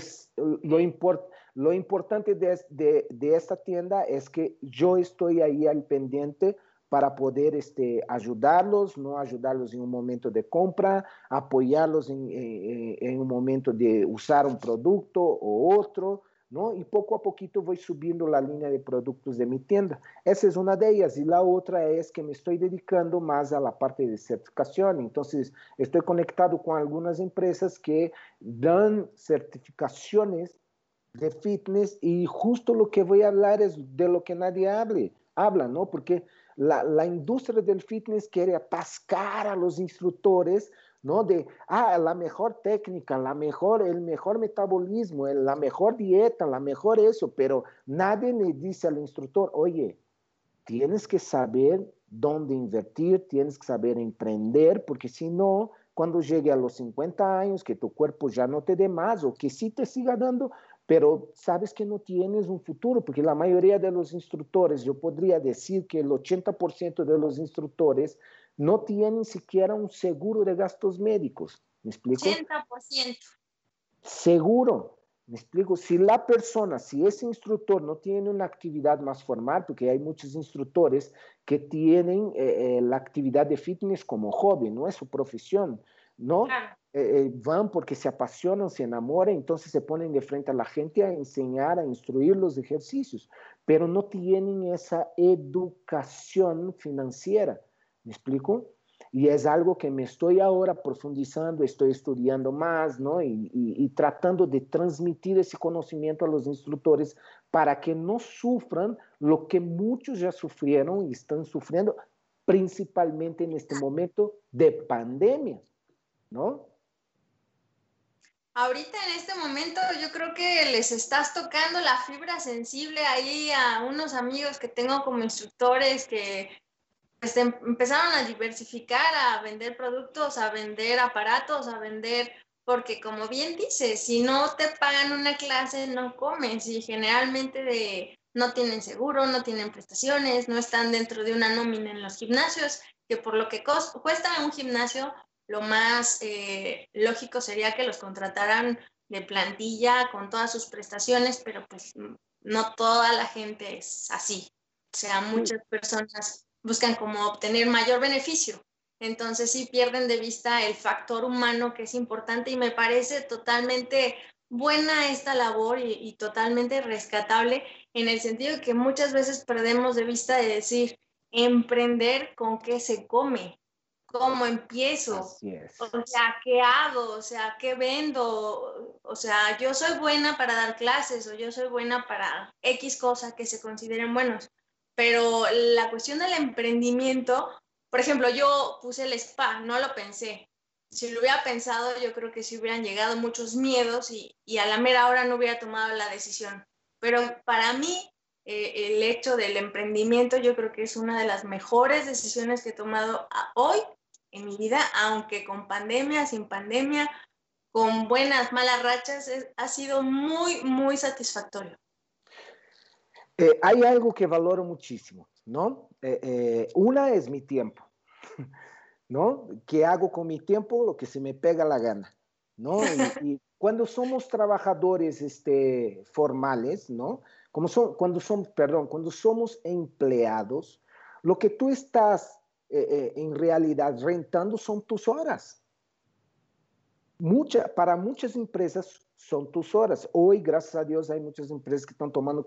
lo importante lo importante de, esta tienda es que yo estoy ahí al pendiente para poder este, ayudarlos, no ayudarlos en un momento de compra, apoyarlos en, eh, en, un momento de usar un producto o otro, ¿no? Y poco a poquito voy subiendo la línea de productos de mi tienda. Esa es una de ellas. Y la otra es que me estoy dedicando más a la parte de certificación. Entonces, estoy conectado con algunas empresas que dan certificaciones de fitness y justo lo que voy a hablar es de lo que nadie hable, habla, ¿no? Porque la, la, industria del fitness quiere atascar a los instructores, ¿no? De, ah, la mejor técnica, la mejor, el mejor metabolismo, la mejor dieta, la mejor eso, pero nadie le dice al instructor, oye, tienes que saber dónde invertir, tienes que saber emprender, porque si no, cuando llegue a los 50 años, que tu cuerpo ya no te dé más o que sí te siga dando, pero sabes que no tienes un futuro, porque la mayoría de los instructores, yo podría decir que el 80% de los instructores no tienen siquiera un seguro de gastos médicos. ¿Me explico? 80%. Seguro. Me explico, si la persona, si ese instructor no tiene una actividad más formal, porque hay muchos instructores que tienen eh, eh, la actividad de fitness como hobby, no es su profesión, ¿no? Eh, van porque se apasionan, se enamoran, entonces se ponen de frente a la gente a enseñar, a instruir los ejercicios, pero no tienen esa educación financiera. ¿Me explico? Y es algo que me estoy ahora profundizando, estoy estudiando más, ¿no? Y, y, y, tratando de transmitir ese conocimiento a los instructores para que no sufran lo que muchos ya sufrieron y están sufriendo, principalmente en este momento de pandemia, ¿no? Ahorita en este momento yo creo que les estás tocando la fibra sensible ahí a unos amigos que tengo como instructores que pues, em, empezaron a diversificar, a vender productos, a vender aparatos, a vender, porque como bien dices, si no te pagan una clase, no comes y generalmente de, no tienen seguro, no tienen prestaciones, no están dentro de una nómina en los gimnasios, que por lo que cuesta un gimnasio, lo más eh, lógico sería que los contrataran de plantilla con todas sus prestaciones, pero pues no toda la gente es así. O sea, muchas personas buscan como obtener mayor beneficio. Entonces sí pierden de vista el factor humano que es importante y me parece totalmente buena esta labor y, totalmente rescatable en el sentido que muchas veces perdemos de vista de decir, emprender con qué se come, cómo empiezo, o sea, qué hago, o sea, qué vendo, o sea, yo soy buena para dar clases o yo soy buena para X cosa que se consideren buenos, pero la cuestión del emprendimiento, por ejemplo, yo puse el spa, no lo pensé. Si lo hubiera pensado, yo creo que sí hubieran llegado muchos miedos y, y a la mera hora no hubiera tomado la decisión. Pero para mí, eh, el hecho del emprendimiento, yo creo que es una de las mejores decisiones que he tomado hoy en mi vida, aunque con pandemia, sin pandemia, con buenas, malas rachas, ha sido muy, muy satisfactorio. Eh, hay algo que valoro muchísimo, ¿no? Eh, eh, una es mi tiempo, ¿no? ¿Qué hago con mi tiempo? Lo que se me pega la gana, ¿no? Y, y cuando somos trabajadores este, formales, ¿no? Como son, cuando son, perdón, cuando somos empleados, lo que tú estás en realidad rentando son tus horas. Mucha, para muchas empresas son tus horas. Hoy, gracias a Dios, hay muchas empresas que están tomando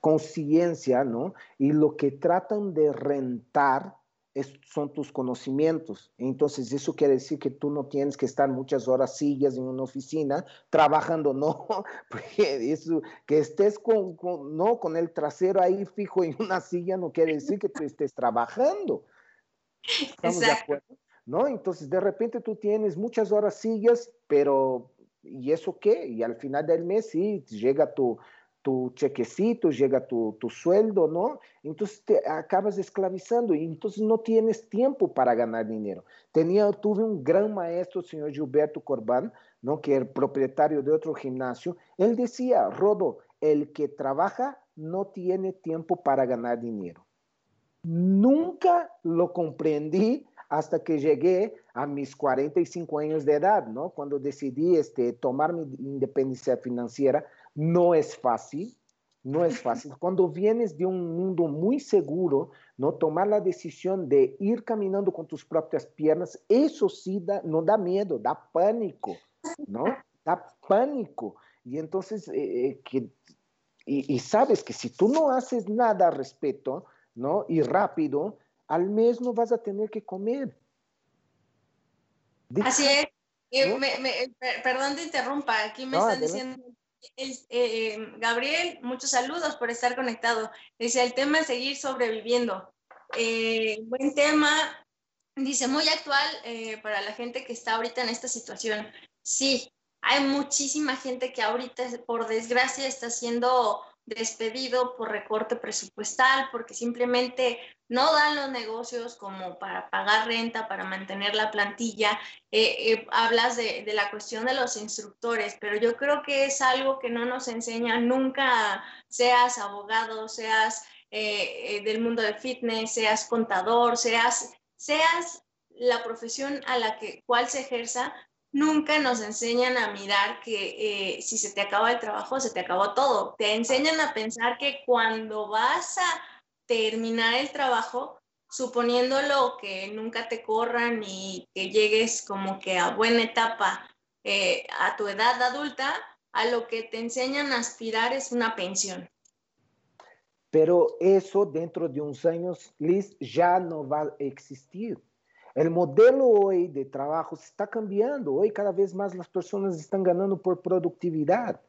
conciencia, ¿no? Y lo que tratan de rentar es, son tus conocimientos. Entonces, eso quiere decir que tú no tienes que estar muchas horas sillas en una oficina trabajando, no, porque eso, que estés con, con, no, con el trasero ahí fijo en una silla no quiere decir que tú estés trabajando. ¿Estamos Exacto. de acuerdo? ¿No? Entonces, de repente tú tienes muchas horas sillas, pero ¿y eso qué? Y al final del mes, sí, llega tu, tu chequecito, llega tu, tu, sueldo, ¿no? Entonces te acabas esclavizando y entonces no tienes tiempo para ganar dinero. Tenía, tuve un gran maestro, el señor Gilberto Corbán, ¿no? Que era propietario de otro gimnasio. Él decía, Rodo, el que trabaja no tiene tiempo para ganar dinero. Nunca lo comprendí hasta que llegué a mis 45 años de edad, ¿no? Cuando decidí este, tomar mi independencia financiera, no es fácil, no es fácil. Cuando vienes de un mundo muy seguro, ¿no? Tomar la decisión de ir caminando con tus propias piernas, eso sí da, no da miedo, da pánico, ¿no? Da pánico. Y entonces, eh, eh que, y, y sabes que si tú no haces nada al respecto, ¿no? Y rápido, al mes no vas a tener que comer. Así es. ¿no? Me, me, perdón te interrumpa, aquí me no, están diciendo, el, eh, Gabriel, muchos saludos por estar conectado. Dice, el tema es seguir sobreviviendo. Eh, buen tema, dice, muy actual eh, para la gente que está ahorita en esta situación. Sí, hay muchísima gente que ahorita, por desgracia, está siendo despedido por recorte presupuestal, porque simplemente no dan los negocios como para pagar renta, para mantener la plantilla. Eh, eh, hablas de, la cuestión de los instructores, pero yo creo que es algo que no nos enseña nunca, seas abogado, seas eh, del mundo de fitness, seas contador, seas, seas la profesión a la que cual se ejerza, nunca nos enseñan a mirar que eh, si se te acaba el trabajo, se te acabó todo. Te enseñan a pensar que cuando vas a terminar el trabajo, suponiéndolo que nunca te corran y que llegues como que a buena etapa eh, a tu edad adulta, a lo que te enseñan a aspirar es una pensión. Pero eso dentro de unos años, Liz, ya no va a existir. El modelo hoy de trabajo se está cambiando. Hoy cada vez más las personas están ganando por productividad.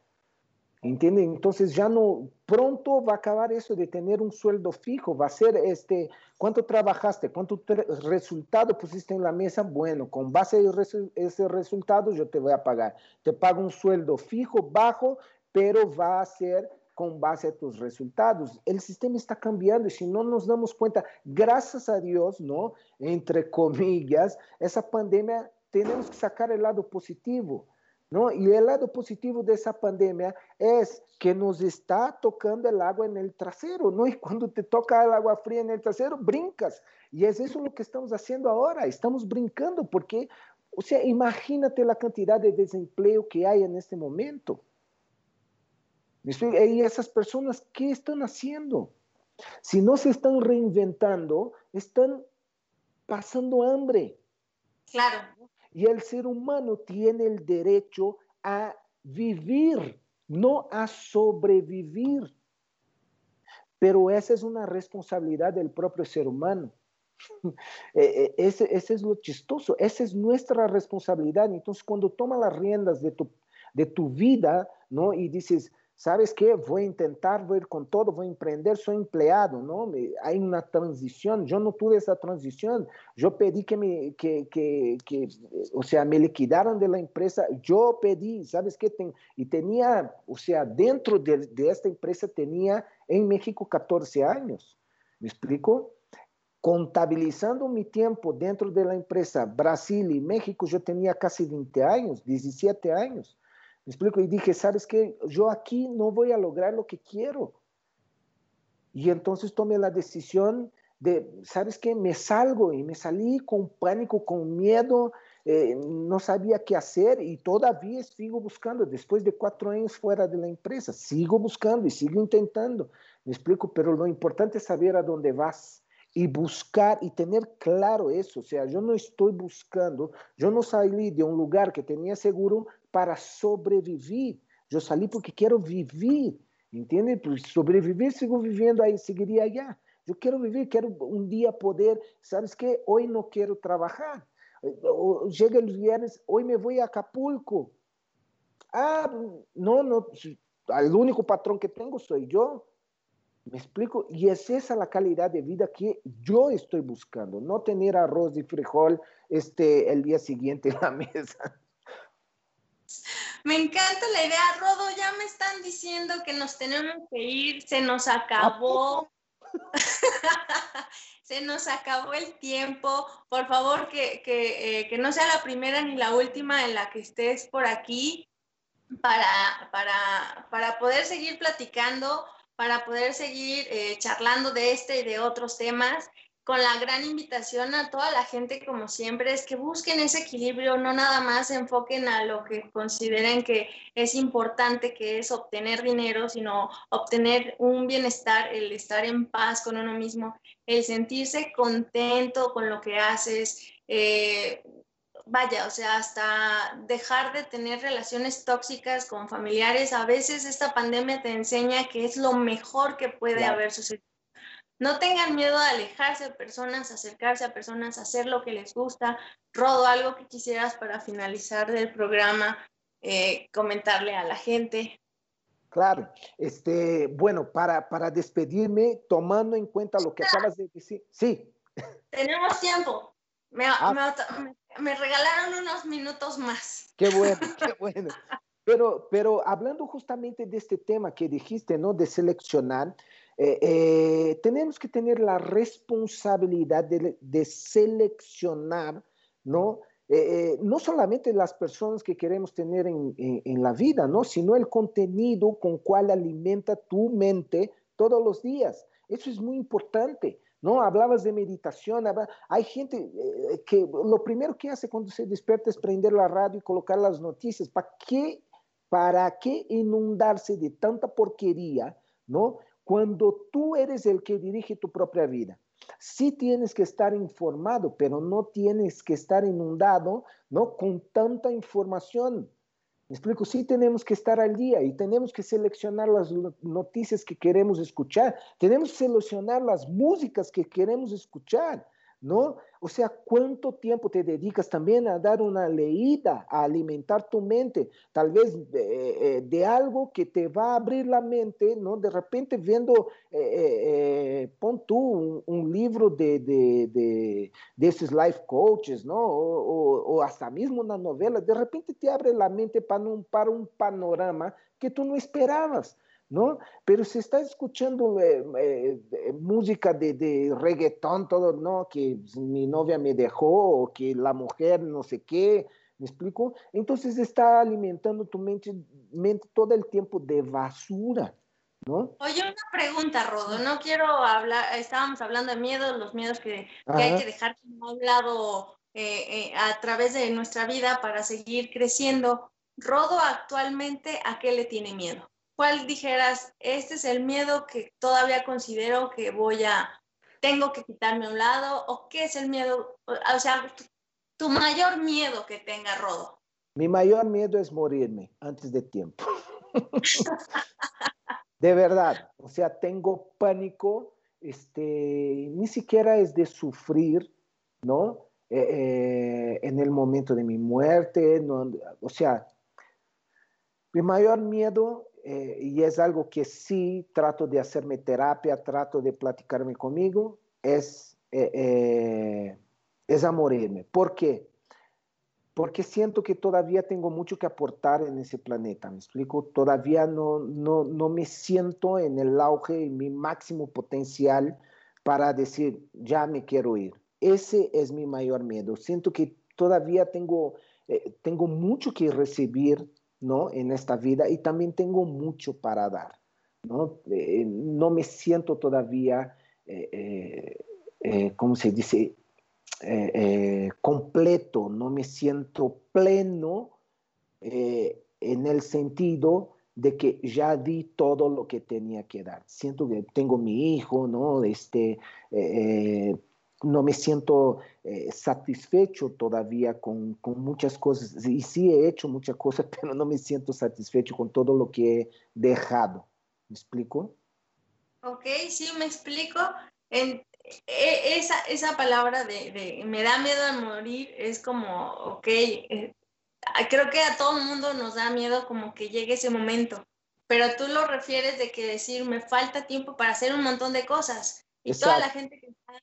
¿Entienden? Entonces ya no, pronto va a acabar eso de tener un sueldo fijo, va a ser este, ¿cuánto trabajaste? ¿Cuánto resultado pusiste en la mesa? Bueno, con base a ese resultado yo te voy a pagar. Te pago un sueldo fijo, bajo, pero va a ser con base a tus resultados. El sistema está cambiando y si no nos damos cuenta, gracias a Dios, ¿no? Entre comillas, esa pandemia tenemos que sacar el lado positivo. ¿No? Y el lado positivo de esa pandemia es que nos está tocando el agua en el trasero, ¿no? Y cuando te toca el agua fría en el trasero, brincas. Y es eso lo que estamos haciendo ahora, estamos brincando porque, o sea, imagínate la cantidad de desempleo que hay en este momento. Y esas personas, ¿qué están haciendo? Si no se están reinventando, están pasando hambre. Claro. Y el ser humano tiene el derecho a vivir, no a sobrevivir. Pero esa es una responsabilidad del propio ser humano. E, e, ese, ese, es lo chistoso, esa es nuestra responsabilidad. Entonces, cuando toma las riendas de tu, de tu vida, ¿no? Y dices, ¿sabes qué? Voy a intentar, voy a ir con todo, voy a emprender, soy empleado, ¿no? hay una transición, yo no tuve esa transición, yo pedí que me, que, que, que o sea, me liquidaran de la empresa, yo pedí, ¿sabes qué? y tenía, o sea, dentro de, de esta empresa tenía en México 14 años, ¿me explico? contabilizando mi tiempo dentro de la empresa Brasil y México, yo tenía casi 20 años, 17 años. Me explico, y dije, ¿sabes qué? Yo aquí no voy a lograr lo que quiero. Y entonces tomé la decisión de, ¿sabes qué? Me salgo y me salí con pánico, con miedo, eh, no sabía qué hacer y todavía sigo buscando, después de cuatro años fuera de la empresa, sigo buscando y sigo intentando. Me explico, pero lo importante es saber a dónde vas y buscar y tener claro eso. O sea, yo no estoy buscando, yo no salí de un lugar que tenía seguro para sobrevivir. Eu saí porque quero viver, entende? Por sobreviver, sigo vivendo aí, seguiria allá. Eu quero viver, quero um dia poder, sabes que hoje não quero trabalhar. Chega o viernes, hoje me vou a Acapulco. Ah, não, não, o único patrão que tenho sou eu. Me explico? E é essa a qualidade de vida que eu estou buscando. Não ter arroz e frijol este, el dia seguinte na mesa. Me encanta la idea, Rodo, ya me están diciendo que nos tenemos que ir, se nos acabó. se nos acabó el tiempo. Por favor, que, eh, que, no sea la primera ni la última en la que estés por aquí para, para, para poder seguir platicando, para poder seguir eh, charlando de este y de otros temas con la gran invitación a toda la gente, como siempre, es que busquen ese equilibrio, no nada más se enfoquen a lo que consideren que es importante, que es obtener dinero, sino obtener un bienestar, el estar en paz con uno mismo, el sentirse contento con lo que haces. Eh, vaya, o sea, hasta dejar de tener relaciones tóxicas con familiares. A veces esta pandemia te enseña que es lo mejor que puede haber sucedido no tengan miedo a alejarse de personas, acercarse a personas, hacer lo que les gusta. Rodo, algo que quisieras para finalizar del programa, eh, comentarle a la gente. Claro, este, bueno, para, para despedirme, tomando en cuenta lo que acabas de decir. Sí. Tenemos tiempo. Me, ah. me, regalaron unos minutos más. Qué bueno, qué bueno. Pero, pero hablando justamente de este tema que dijiste, ¿no? De seleccionar, eh, eh, tenemos que tener la responsabilidad de, seleccionar, ¿no? Eh, no solamente las personas que queremos tener en, en, en, la vida, ¿no? Sino el contenido con cual alimenta tu mente todos los días. Eso es muy importante. ¿No? Hablabas de meditación, hay gente eh, que lo primero que hace cuando se despierta es prender la radio y colocar las noticias. ¿Para qué, para qué inundarse de tanta porquería, ¿no? Cuando tú eres el que dirige tu propia vida. Sí tienes que estar informado, pero no tienes que estar inundado, ¿no? Con tanta información. Me explico, sí tenemos que estar al día y tenemos que seleccionar las noticias que queremos escuchar, tenemos que seleccionar las músicas que queremos escuchar. ¿no? O sea, ¿cuánto tiempo te dedicas también a dar una leída, a alimentar tu mente, tal vez de, de algo que te va a abrir la mente, ¿no? De repente viendo, eh, eh, pon tú un, libro de, de, de, de, esos life coaches, ¿no? O, o, o, hasta mismo una novela, de repente te abre la mente para un, para un panorama que tú no esperabas. ¿No? Pero si estás escuchando eh, eh, música de, de, reggaetón, todo, ¿no? Que mi novia me dejó o que la mujer no sé qué, ¿me explico? Entonces está alimentando tu mente, mente todo el tiempo de basura. ¿No? Oye, una pregunta, Rodo. No quiero hablar, estábamos hablando de miedos, los miedos que, que hay que dejar a un lado eh, eh, a través de nuestra vida para seguir creciendo. Rodo actualmente, ¿a qué le tiene miedo? ¿Cuál dijeras, este es el miedo que todavía considero que voy a, tengo que quitarme a un lado? ¿O qué es el miedo? O sea, tu, tu mayor miedo que tenga Rodo. Mi mayor miedo es morirme antes de tiempo. de verdad, o sea, tengo pánico, este, ni siquiera es de sufrir, ¿no? Eh, eh, en el momento de mi muerte, no, o sea, mi mayor miedo eh, y es algo que sí trato de hacerme terapia, trato de platicarme conmigo, es, eh, eh, es a morirme. ¿Por qué? Porque siento que todavía tengo mucho que aportar en ese planeta, ¿me explico? Todavía no, no, no me siento en el auge, en mi máximo potencial para decir, ya me quiero ir. Ese es mi mayor miedo. Siento que todavía tengo, eh, tengo mucho que recibir ¿no? En esta vida y también tengo mucho para dar, ¿no? Eh, no me siento todavía, eh, eh, eh ¿cómo se dice? Eh, completo, no me siento pleno en el sentido de que ya di todo lo que tenía que dar. Siento que tengo mi hijo, ¿no? Este, no me siento eh, satisfecho todavía con, con, muchas cosas. Y sí he hecho muchas cosas, pero no me siento satisfecho con todo lo que he dejado. ¿Me explico? Ok, sí, me explico. En, e, esa, esa palabra de, de, me da miedo a morir es como, ok, eh, creo que a todo el mundo nos da miedo como que llegue ese momento, pero tú lo refieres de que decir, me falta tiempo para hacer un montón de cosas. Y Exacto. toda la gente que está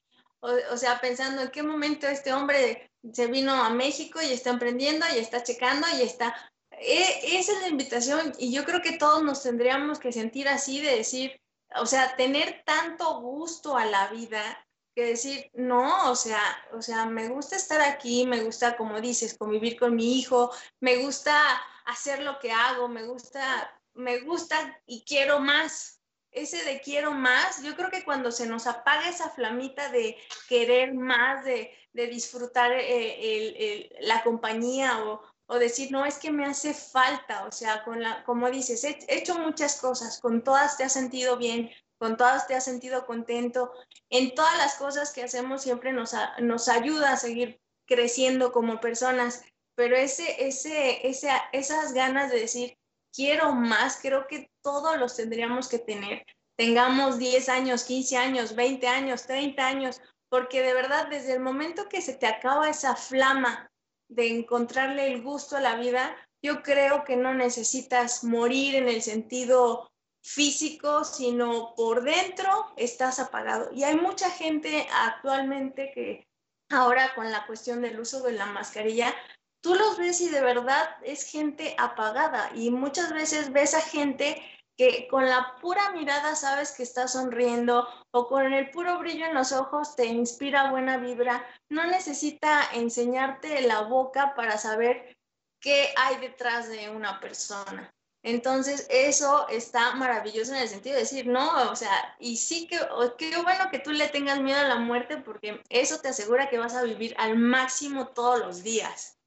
o, sea, pensando en qué momento este hombre se vino a México y está emprendiendo y está checando y está... E, esa es la invitación y yo creo que todos nos tendríamos que sentir así de decir, o sea, tener tanto gusto a la vida que decir, no, o sea, o sea, me gusta estar aquí, me gusta, como dices, convivir con mi hijo, me gusta hacer lo que hago, me gusta, me gusta y quiero más, ese de quiero más, yo creo que cuando se nos apaga esa flamita de querer más, de, de disfrutar eh, la compañía o, o, decir, no, es que me hace falta, o sea, con la, como dices, he, he, hecho muchas cosas, con todas te has sentido bien, con todas te has sentido contento, en todas las cosas que hacemos siempre nos, nos ayuda a seguir creciendo como personas, pero ese, ese, ese, esas ganas de decir, quiero más, creo que todos los tendríamos que tener. Tengamos 10 años, 15 años, 20 años, 30 años, porque de verdad desde el momento que se te acaba esa flama de encontrarle el gusto a la vida, yo creo que no necesitas morir en el sentido físico, sino por dentro estás apagado. Y hay mucha gente actualmente que ahora con la cuestión del uso de la mascarilla tú los ves y de verdad es gente apagada y muchas veces ves a gente que con la pura mirada sabes que está sonriendo o con el puro brillo en los ojos te inspira buena vibra, no necesita enseñarte la boca para saber qué hay detrás de una persona. Entonces, eso está maravilloso en el sentido de decir, no, o sea, y sí que, qué bueno que tú le tengas miedo a la muerte porque eso te asegura que vas a vivir al máximo todos los días.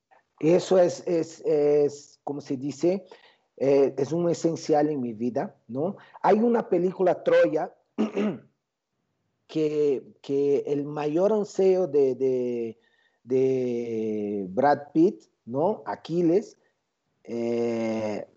Eso es, es, es como se dice, eh, es un esencial en mi vida, ¿no? Hay una película Troya que, que el mayor anseo de, de, de Brad Pitt, ¿no? Aquiles, eh,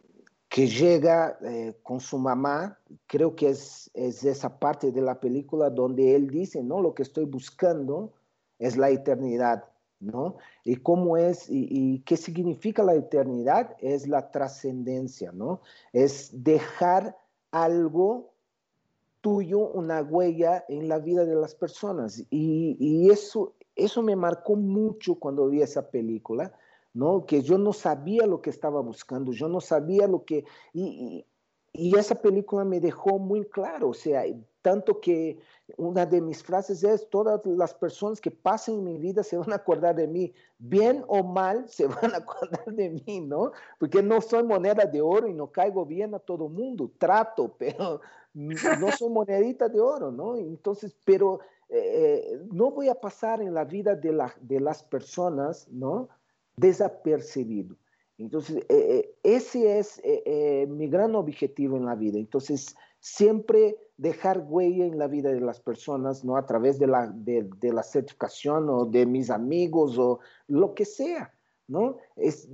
que llega eh, con su mamá, creo que es, es esa parte de la película donde él dice, ¿no? Lo que estoy buscando es la eternidad. ¿No? Y cómo es y, qué significa la eternidad es la trascendencia, ¿no? Es dejar algo tuyo, una huella en la vida de las personas. Y, eso, eso me marcó mucho cuando vi esa película, ¿no? Que yo no sabía lo que estaba buscando, yo no sabía lo que... y esa película me dejó muy claro, o sea, tanto que una de mis frases es, todas las personas que pasen en mi vida se van a acordar de mí, bien o mal, se van a acordar de mí, ¿no? Porque no soy moneda de oro y no caigo bien a todo mundo, trato, pero no soy monedita de oro, ¿no? Entonces, pero eh, no voy a pasar en la vida de, la, de las personas, ¿no? Desapercibido. Entonces, eh, eh, ese es mi gran objetivo en la vida. Entonces, siempre dejar huella en la vida de las personas, ¿no? A través de la, de, la certificación o de mis amigos o lo que sea, ¿no? Es,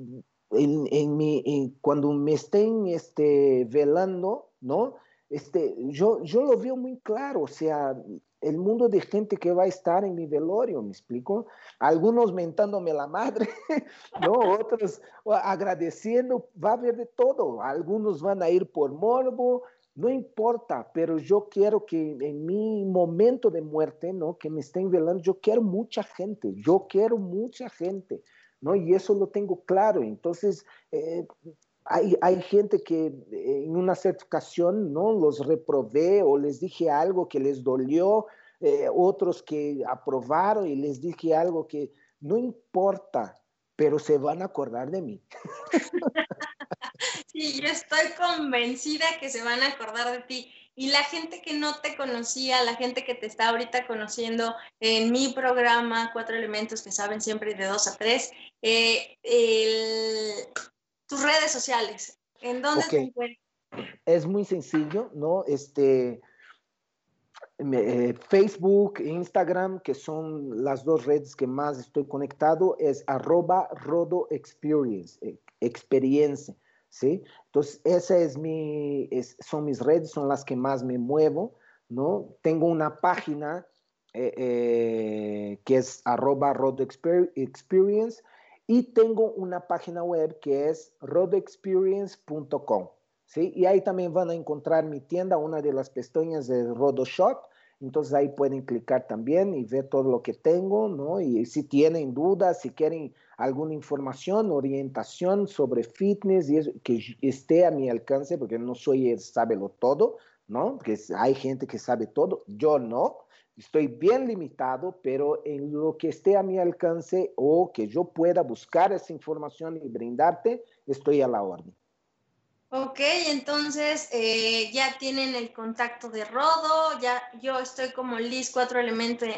en, en mi, cuando me estén este, velando, ¿no? Este, yo, yo lo veo muy claro, o sea, el mundo de gente que va a estar en mi velorio, ¿me explico? Algunos mentándome la madre, ¿no? Otros agradeciendo, va a haber de todo. Algunos van a ir por morbo, no importa, pero yo quiero que en mi momento de muerte, ¿no? Que me estén velando, yo quiero mucha gente, yo quiero mucha gente, ¿no? Y eso lo tengo claro. Entonces, eh, hay, gente que eh, en una certificación, ¿no? Los reprobé o les dije algo que les dolió, eh, otros que aprobaron y les dije algo que no importa, pero se van a acordar de mí. Sí, yo estoy convencida que se van a acordar de ti. Y la gente que no te conocía, la gente que te está ahorita conociendo en mi programa, Cuatro Elementos que saben siempre de dos a tres, eh, tus redes sociales, ¿en dónde te encuentras? Es muy sencillo, ¿no? Este, eh, Facebook, Instagram, que son las dos redes que más estoy conectado, es arroba Rodo Experience, eh, experiencia. ¿sí? Entonces, esa es mi, son mis redes, son las que más me muevo, ¿no? Tengo una página eh, eh, que es arroba experience y tengo una página web que es rodexperience.com, ¿sí? Y ahí también van a encontrar mi tienda, una de las pestañas de Rodo Shop, entonces ahí pueden clicar también y ver todo lo que tengo, ¿no? Y si tienen dudas, si quieren alguna información, orientación sobre fitness y que esté a mi alcance, porque no soy el sábelo todo, ¿no? Porque hay gente que sabe todo, yo no. Estoy bien limitado, pero en lo que esté a mi alcance o que yo pueda buscar esa información y brindarte, estoy a la orden. Ok, entonces eh, ya tienen el contacto de Rodo, ya yo estoy como Liz Cuatro Elementos,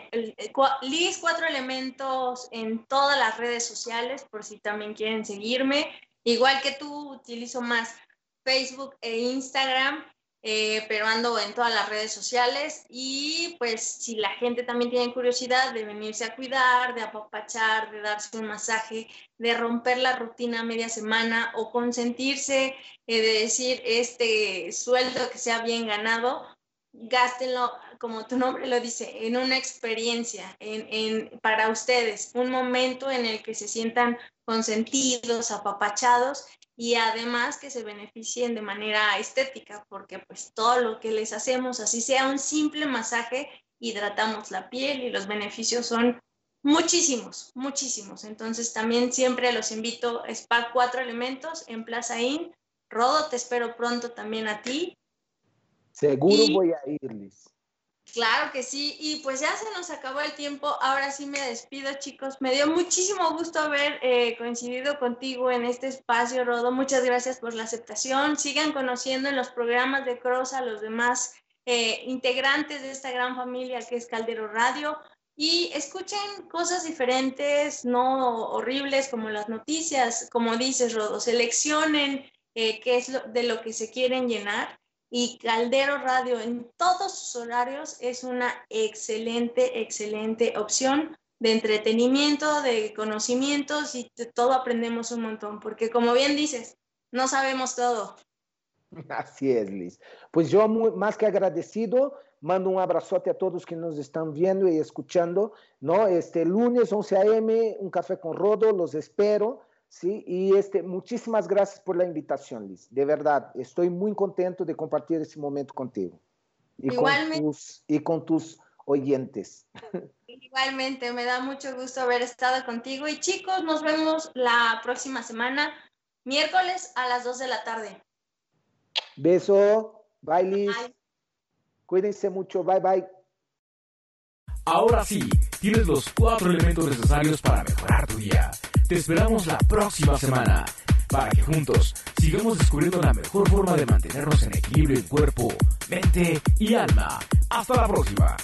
Liz Cuatro Elementos en todas las redes sociales, por si también quieren seguirme. Igual que tú, utilizo más Facebook e Instagram. Eh, pero ando en todas las redes sociales y pues si la gente también tiene curiosidad de venirse a cuidar, de apapachar, de darse un masaje, de romper la rutina media semana o consentirse, eh, de decir este sueldo que sea bien ganado, gástenlo, como tu nombre lo dice, en una experiencia, en, en, para ustedes, un momento en el que se sientan consentidos, apapachados y además que se beneficien de manera estética, porque pues todo lo que les hacemos, así sea un simple masaje, hidratamos la piel y los beneficios son muchísimos, muchísimos. Entonces también siempre los invito a Spa Cuatro Elementos en Plaza Inn. Rodo, te espero pronto también a ti. Seguro voy a ir, Liz. Claro que sí, y pues ya se nos acabó el tiempo, ahora sí me despido chicos, me dio muchísimo gusto haber eh, coincidido contigo en este espacio, Rodo, muchas gracias por la aceptación, sigan conociendo en los programas de Cross a los demás eh, integrantes de esta gran familia que es Caldero Radio. Y escuchen cosas diferentes, no horribles como las noticias, como dices Rodo, seleccionen eh, qué es de lo que se quieren llenar y Caldero Radio en todos sus horarios es una excelente, excelente opción de entretenimiento, de conocimientos y de todo aprendemos un montón, porque como bien dices, no sabemos todo. Así es, Liz. Pues yo más que agradecido, mando un abrazote a todos que nos están viendo y escuchando, ¿no? Este lunes 11 a.m., un café con Rodo, los espero. Sí, y este, muchísimas gracias por la invitación, Liz. De verdad, estoy muy contento de compartir este momento contigo. Y Igualmente. Con tus, y con tus oyentes. Igualmente, me da mucho gusto haber estado contigo. Y chicos, nos vemos la próxima semana, miércoles a las 2 de la tarde. Beso. Bye, Liz. Cuídense mucho. Bye, bye. Ahora sí, tienes los cuatro elementos necesarios para mejorar tu día. Te esperamos la próxima semana para que juntos sigamos descubriendo la mejor forma de mantenernos en equilibrio en cuerpo, mente y alma. Hasta la próxima.